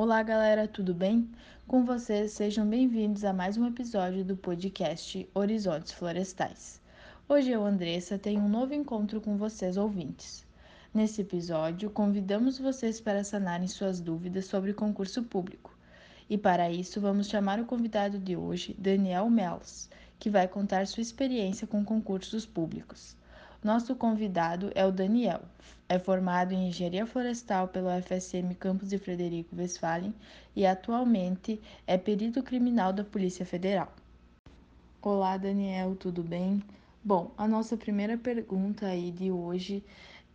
Olá, galera, tudo bem? Com vocês, sejam bem-vindos a mais um episódio do podcast Horizontes Florestais. Hoje eu, Andressa, tenho um novo encontro com vocês, ouvintes. Nesse episódio, convidamos vocês para sanarem suas dúvidas sobre concurso público. E para isso, vamos chamar o convidado de hoje, Daniel Melos, que vai contar sua experiência com concursos públicos. Nosso convidado é o Daniel. É formado em Engenharia Florestal pelo FSM Campus de Frederico Westphalen e atualmente é perito criminal da Polícia Federal. Olá, Daniel, tudo bem? Bom, a nossa primeira pergunta aí de hoje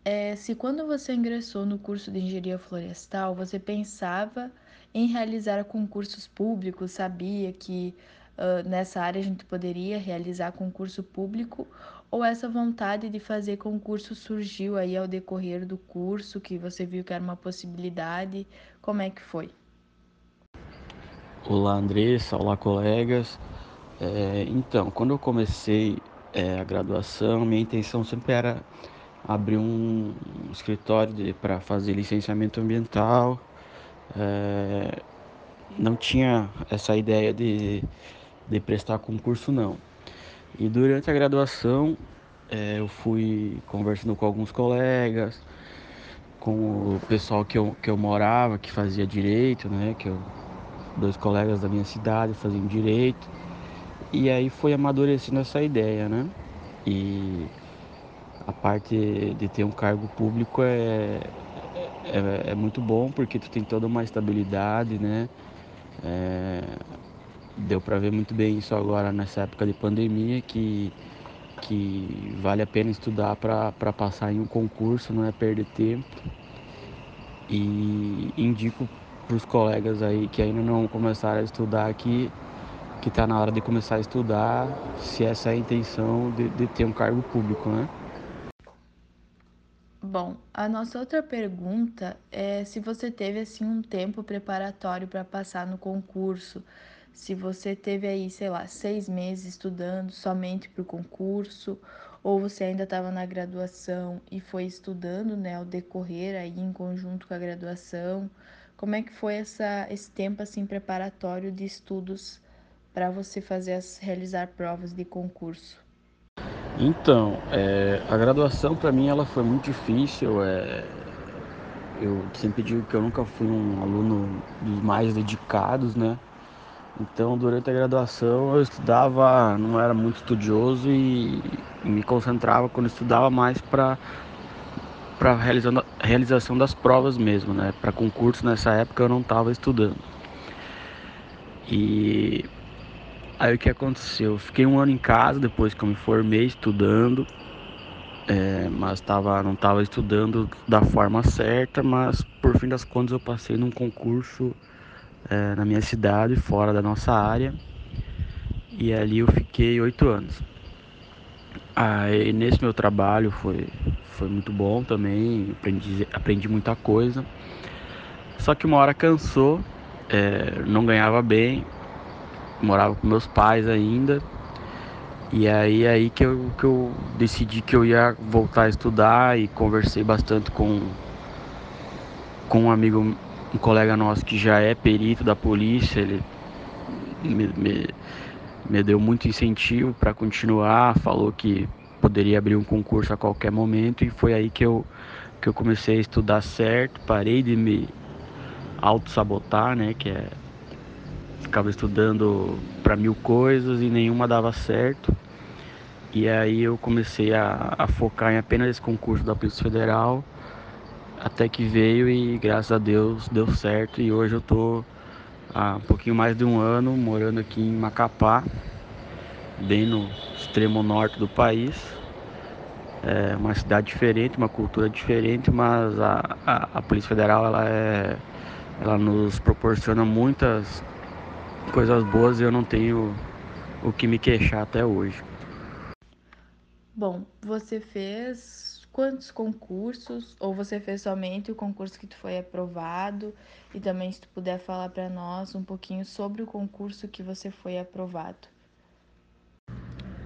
é se quando você ingressou no curso de Engenharia Florestal, você pensava em realizar concursos públicos, sabia que uh, nessa área a gente poderia realizar concurso público ou essa vontade de fazer concurso surgiu aí ao decorrer do curso, que você viu que era uma possibilidade? Como é que foi? Olá, Andressa. Olá, colegas. É, então, quando eu comecei é, a graduação, minha intenção sempre era abrir um, escritório para fazer licenciamento ambiental. É, não tinha essa ideia de, de prestar concurso, não. E durante a graduação é, eu fui conversando com alguns colegas, com o pessoal que eu, que eu morava, que fazia direito, né? Que eu, dois colegas da minha cidade faziam direito. E aí foi amadurecendo essa ideia, né? E a parte de ter um cargo público é, é, é muito bom porque tu tem toda uma estabilidade, né? É, deu para ver muito bem isso agora nessa época de pandemia que que vale a pena estudar para passar em um concurso, não é perder tempo. E indico para os colegas aí que ainda não começaram a estudar aqui, que está na hora de começar a estudar, se essa é a intenção de, de ter um cargo público, né? Bom, a nossa outra pergunta é se você teve assim um tempo preparatório para passar no concurso, se você teve aí, sei lá, seis meses estudando somente para o concurso, ou você ainda estava na graduação e foi estudando, né, ao decorrer aí em conjunto com a graduação. Como é que foi essa, esse tempo assim preparatório de estudos para você fazer as, realizar provas de concurso? Então, é, a graduação para mim ela foi muito difícil. É, eu sempre digo que eu nunca fui um aluno dos mais dedicados, né? Então, durante a graduação, eu estudava, não era muito estudioso e, me concentrava quando estudava mais para para realização das provas mesmo, né? Para concurso nessa época eu não estava estudando. E aí o que aconteceu? Eu fiquei um ano em casa depois que eu me formei estudando, é, mas tava, não estava estudando da forma certa, mas por fim das contas eu passei num concurso é, na minha cidade, fora da nossa área. E ali eu fiquei oito anos. Aí nesse meu trabalho foi, foi muito bom também, aprendi, aprendi muita coisa. Só que uma hora cansou, é, não ganhava bem, morava com meus pais ainda. E aí aí que eu, que eu decidi que eu ia voltar a estudar e conversei bastante com, com um amigo um colega nosso que já é perito da polícia, ele me, me, me deu muito incentivo para continuar, falou que poderia abrir um concurso a qualquer momento e foi aí que eu, que eu comecei a estudar certo, parei de me auto-sabotar, né, que é ficava estudando para mil coisas e nenhuma dava certo. E aí eu comecei a, a focar em apenas esse concurso da Polícia Federal até que veio e graças a Deus deu certo e hoje eu tô há um pouquinho mais de um ano morando aqui em Macapá, bem no extremo norte do país. É uma cidade diferente, uma cultura diferente, mas a, a, a Polícia Federal ela, é, ela nos proporciona muitas coisas boas e eu não tenho o que me queixar até hoje. Bom, você fez quantos concursos ou você fez somente o concurso que tu foi aprovado? E também se tu puder falar para nós um pouquinho sobre o concurso que você foi aprovado.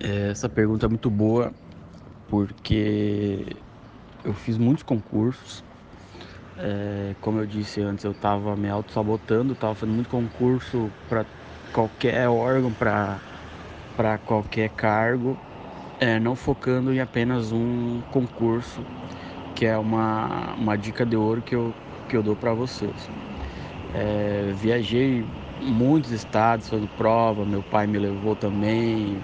É, essa pergunta é muito boa porque eu fiz muitos concursos, É, como eu disse antes, eu estava me auto-sabotando, estava fazendo muito concurso para qualquer órgão, para qualquer cargo, é, não focando em apenas um concurso, que é uma, uma dica de ouro que eu, que eu dou para vocês. É, viajei muitos estados fazendo prova, meu pai me levou também.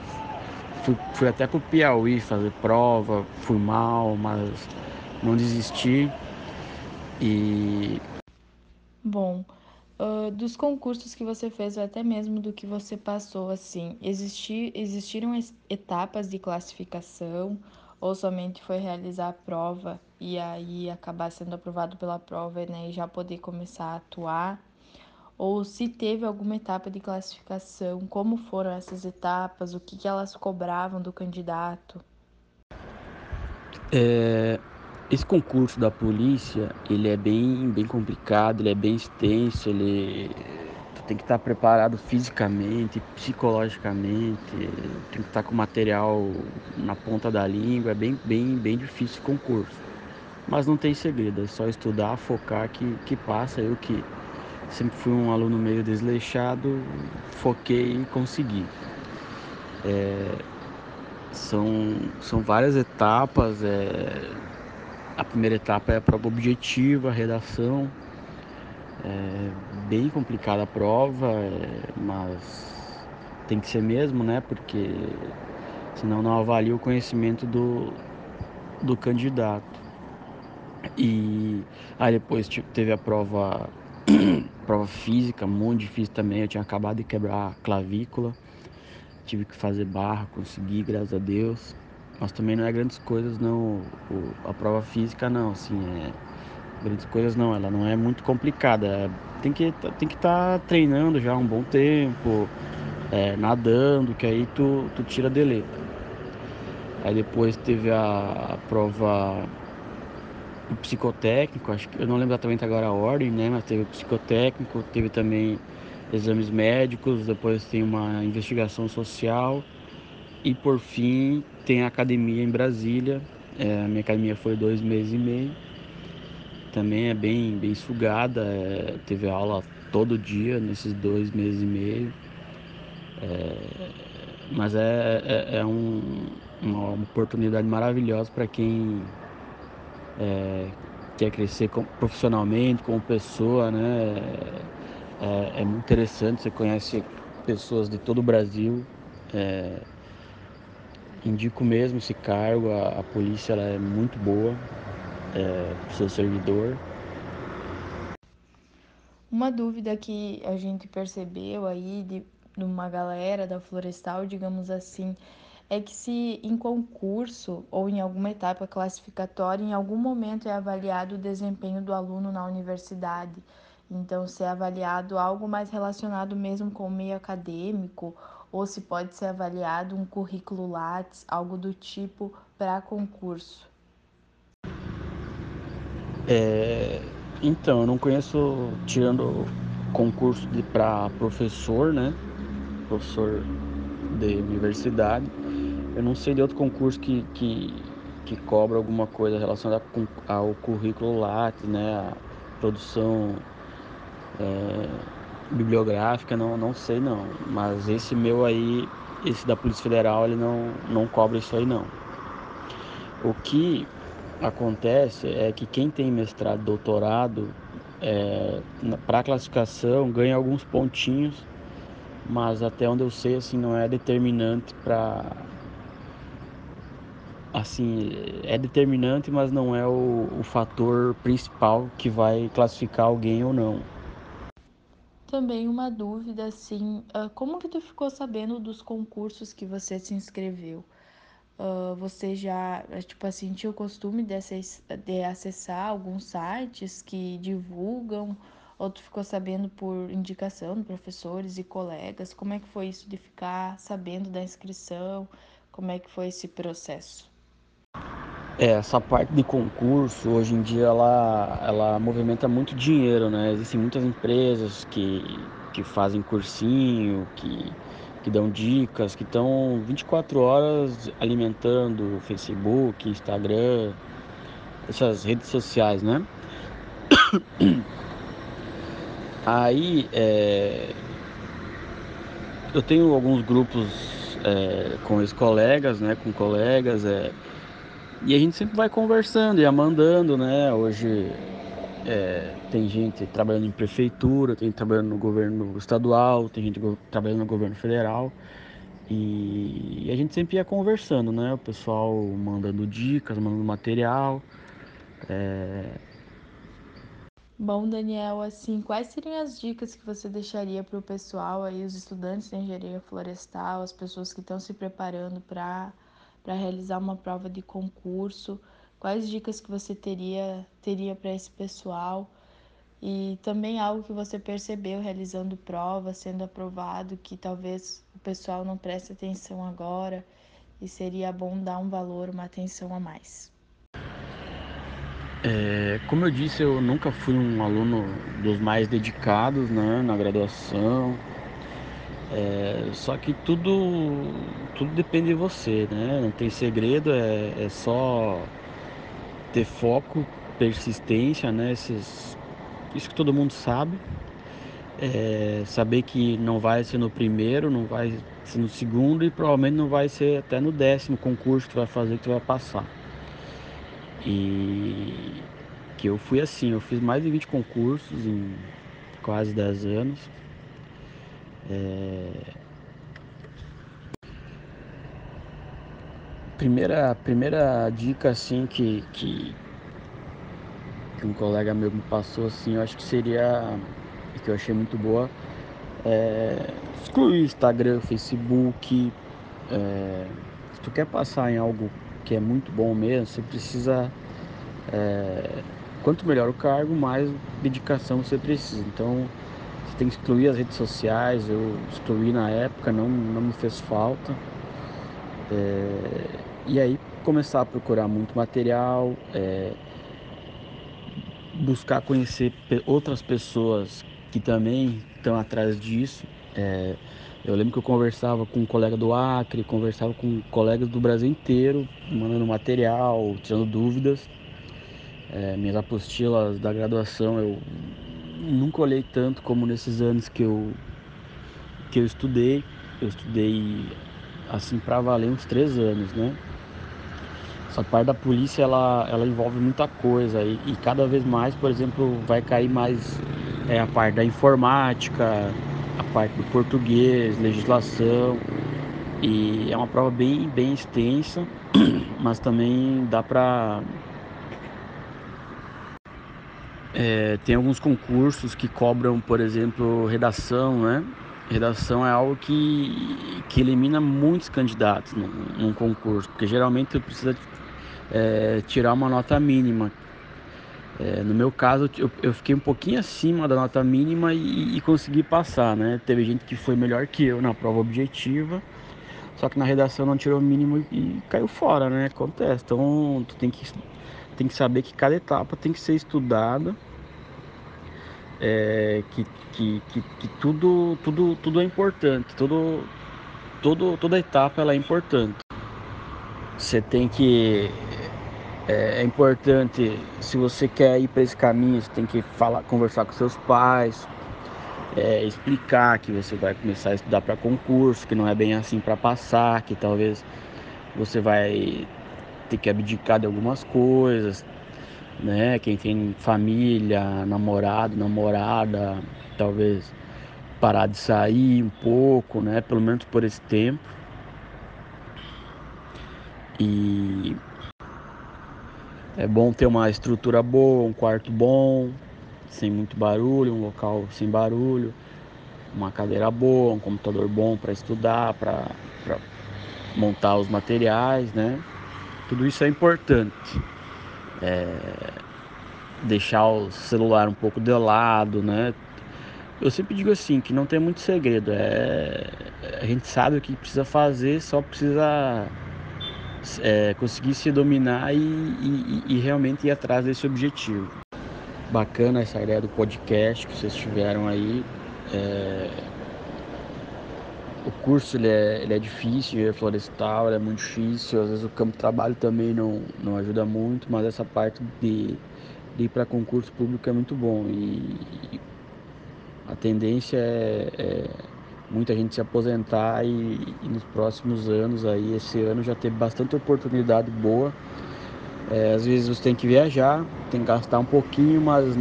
Fui, fui até pro Piauí fazer prova, fui mal, mas não desisti. E. Bom, uh, dos concursos que você fez, ou até mesmo do que você passou, assim, existi, existiram etapas de classificação, ou somente foi realizar a prova e aí acabar sendo aprovado pela prova né, e já poder começar a atuar? Ou se teve alguma etapa de classificação, como foram essas etapas, o que, que elas cobravam do candidato? É, esse concurso da polícia, ele é bem, bem complicado, ele é bem extenso, ele tu tem que estar preparado fisicamente, psicologicamente, tem que estar com material na ponta da língua, é bem, bem, bem difícil esse concurso. Mas não tem segredo, é só estudar, focar que, que passa. Eu que sempre fui um aluno meio desleixado, foquei e consegui. É, são, são várias etapas. É, a primeira etapa é a prova objetiva, a redação. É bem complicada a prova, é, mas tem que ser mesmo, né? Porque senão não avalia o conhecimento do, do candidato. E aí depois teve a prova prova física, muito difícil também. Eu tinha acabado de quebrar a clavícula, tive que fazer barra, consegui, graças a Deus. Mas também não é grandes coisas, não. O, a prova física, não, assim, é. Grandes coisas não, ela não é muito complicada. Tem que tem que estar tá treinando já um bom tempo, é, nadando, que aí tu, tu tira de letra. Aí depois teve a, a prova o psicotécnico, acho que eu não lembro exatamente agora a ordem, né? Mas teve o psicotécnico, teve também exames médicos, depois tem uma investigação social e por fim tem a academia em Brasília. É, a minha academia foi dois meses e meio. Também é bem, bem sugada. É, teve aula todo dia nesses dois meses e meio. É, mas é, é, é um, uma oportunidade maravilhosa para quem é, quer crescer profissionalmente, como pessoa, né? É, é, muito interessante, você conhece pessoas de todo o Brasil. É, indico mesmo esse cargo, a, a polícia ela é muito boa, é, seu servidor. Uma dúvida que a gente percebeu aí de, de uma galera da Florestal, digamos assim, é que se em concurso ou em alguma etapa classificatória, em algum momento é avaliado o desempenho do aluno na universidade. Então, se é avaliado algo mais relacionado mesmo com o meio acadêmico, ou se pode ser avaliado um currículo Lattes, algo do tipo para concurso. É, então, eu não conheço, tirando concurso para professor, né? Professor de universidade eu não sei de outro concurso que, que, que cobra alguma coisa relacionada ao currículo Lattes, né? A produção é, bibliográfica, não, não sei não. Mas esse meu aí, esse da Polícia Federal, ele não, não cobra isso aí não. O que acontece é que quem tem mestrado, doutorado, é, para classificação ganha alguns pontinhos, mas até onde eu sei assim não é determinante para assim, é determinante, mas não é o, o fator principal que vai classificar alguém ou não. Também uma dúvida, assim, uh, como que tu ficou sabendo dos concursos que você se inscreveu? Uh, você já, tipo assim, tinha o costume de acessar alguns sites que divulgam, ou tu ficou sabendo por indicação de professores e colegas? Como é que foi isso de ficar sabendo da inscrição? Como é que foi esse processo? É, essa parte de concurso, hoje em dia, ela, ela movimenta muito dinheiro, né? Existem muitas empresas que, que fazem cursinho, que, que dão dicas, que estão 24 horas alimentando Facebook, Instagram, essas redes sociais, né? Aí é, eu tenho alguns grupos é, com ex-colegas, né, com colegas, é, e a gente sempre vai conversando e mandando, né? Hoje é, tem gente trabalhando em prefeitura, tem gente trabalhando no governo estadual, tem gente trabalhando no governo federal. E a gente sempre ia conversando, né? O pessoal mandando dicas, mandando material. É... Bom, Daniel, assim, quais seriam as dicas que você deixaria para o pessoal aí, os estudantes de engenharia florestal, as pessoas que estão se preparando para para realizar uma prova de concurso? Quais dicas que você teria teria para esse pessoal? E também algo que você percebeu realizando prova, sendo aprovado, que talvez o pessoal não preste atenção agora e seria bom dar um valor, uma atenção a mais. É, como eu disse, eu nunca fui um aluno dos mais dedicados né, na graduação. É, só que tudo, tudo depende de você, né? Não tem segredo, é, é só ter foco, persistência, né? Esses, isso que todo mundo sabe. É, saber que não vai ser no primeiro, não vai ser no segundo e provavelmente não vai ser até no décimo concurso que tu vai fazer que tu vai passar. E que eu fui assim, eu fiz mais de 20 concursos em quase 10 anos. É... Primeira, primeira dica assim que, que, que um colega meu me passou assim, eu acho que seria que eu achei muito boa é, excluir Instagram, Facebook. É, se tu quer passar em algo que é muito bom mesmo, você precisa. É, quanto melhor o cargo, mais dedicação você precisa. Então você tem que excluir as redes sociais. Eu excluí na época, não, não me fez falta. É, e aí começar a procurar muito material, é, buscar conhecer outras pessoas que também estão atrás disso. É, eu lembro que eu conversava com um colega do Acre, conversava com colegas do Brasil inteiro, mandando material, tirando dúvidas. É, minhas apostilas da graduação eu nunca olhei tanto como nesses anos que eu, que eu estudei. Eu estudei assim para valer uns três anos, né? Essa parte da polícia ela, ela envolve muita coisa e, e cada vez mais, por exemplo, vai cair mais é, a parte da informática, a parte do português, legislação. E é uma prova bem, bem extensa, mas também dá para. É, tem alguns concursos que cobram, por exemplo, redação, né? Redação é algo que, que elimina muitos candidatos num, num concurso, porque geralmente precisa é, tirar uma nota mínima, é, no meu caso, eu, eu, fiquei um pouquinho acima da nota mínima e, e, consegui passar, né? Teve gente que foi melhor que eu na prova objetiva, só que na redação não tirou o mínimo e, e caiu fora, né? Acontece. Então, tu tem que, tem que saber que cada etapa tem que ser estudada, é, que, que, que, que, tudo, tudo, tudo é importante, tudo, tudo, toda etapa ela é importante. Você tem que é, é, importante, se você quer ir para esse caminho, você tem que falar, conversar com seus pais, é, explicar que você vai começar a estudar para concurso, que não é bem assim para passar, que talvez você vai ter que abdicar de algumas coisas, né? Quem tem família, namorado, namorada, talvez parar de sair um pouco, né? Pelo menos por esse tempo. E é bom ter uma estrutura boa, um quarto bom, sem muito barulho, um local sem barulho, uma cadeira boa, um computador bom para estudar, para montar os materiais, né? Tudo isso é importante. É, deixar o celular um pouco de lado, né? Eu sempre digo assim que não tem muito segredo. É, a gente sabe o que precisa fazer, só precisa é, conseguir se dominar e, e, e, realmente ir atrás desse objetivo. Bacana essa ideia do podcast que vocês tiveram aí. É... O curso ele é, ele é difícil, é florestal, ele é muito difícil. Às vezes o campo de trabalho também não, não ajuda muito, mas essa parte de, de ir para concurso público é muito bom e a tendência é, é muita gente se aposentar e, e, nos próximos anos aí esse ano já ter bastante oportunidade boa é, às vezes você tem que viajar tem que gastar um pouquinho mas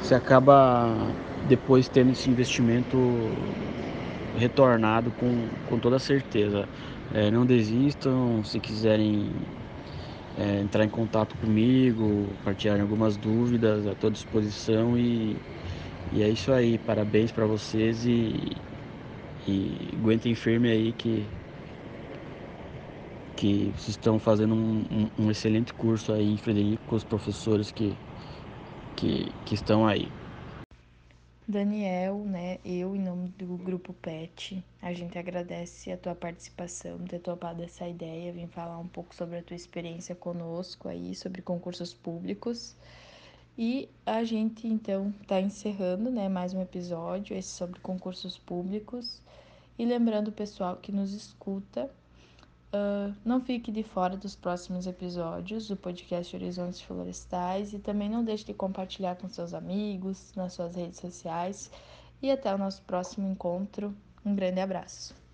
você acaba depois tendo esse investimento retornado com, com toda certeza é, não desistam se quiserem é, entrar em contato comigo partilhar algumas dúvidas à tua disposição e e é isso aí, parabéns para vocês e, e aguentem firme aí que, que vocês estão fazendo um, um, um excelente curso aí Frederico com os professores que, que, que estão aí. Daniel, né, eu em nome do grupo PET, a gente agradece a tua participação, ter topado essa ideia, vir falar um pouco sobre a tua experiência conosco aí, sobre concursos públicos. E a gente então está encerrando, né, mais um episódio, esse sobre concursos públicos. E lembrando o pessoal que nos escuta, uh, não fique de fora dos próximos episódios do podcast Horizontes Florestais e também não deixe de compartilhar com seus amigos nas suas redes sociais. E até o nosso próximo encontro. Um grande abraço.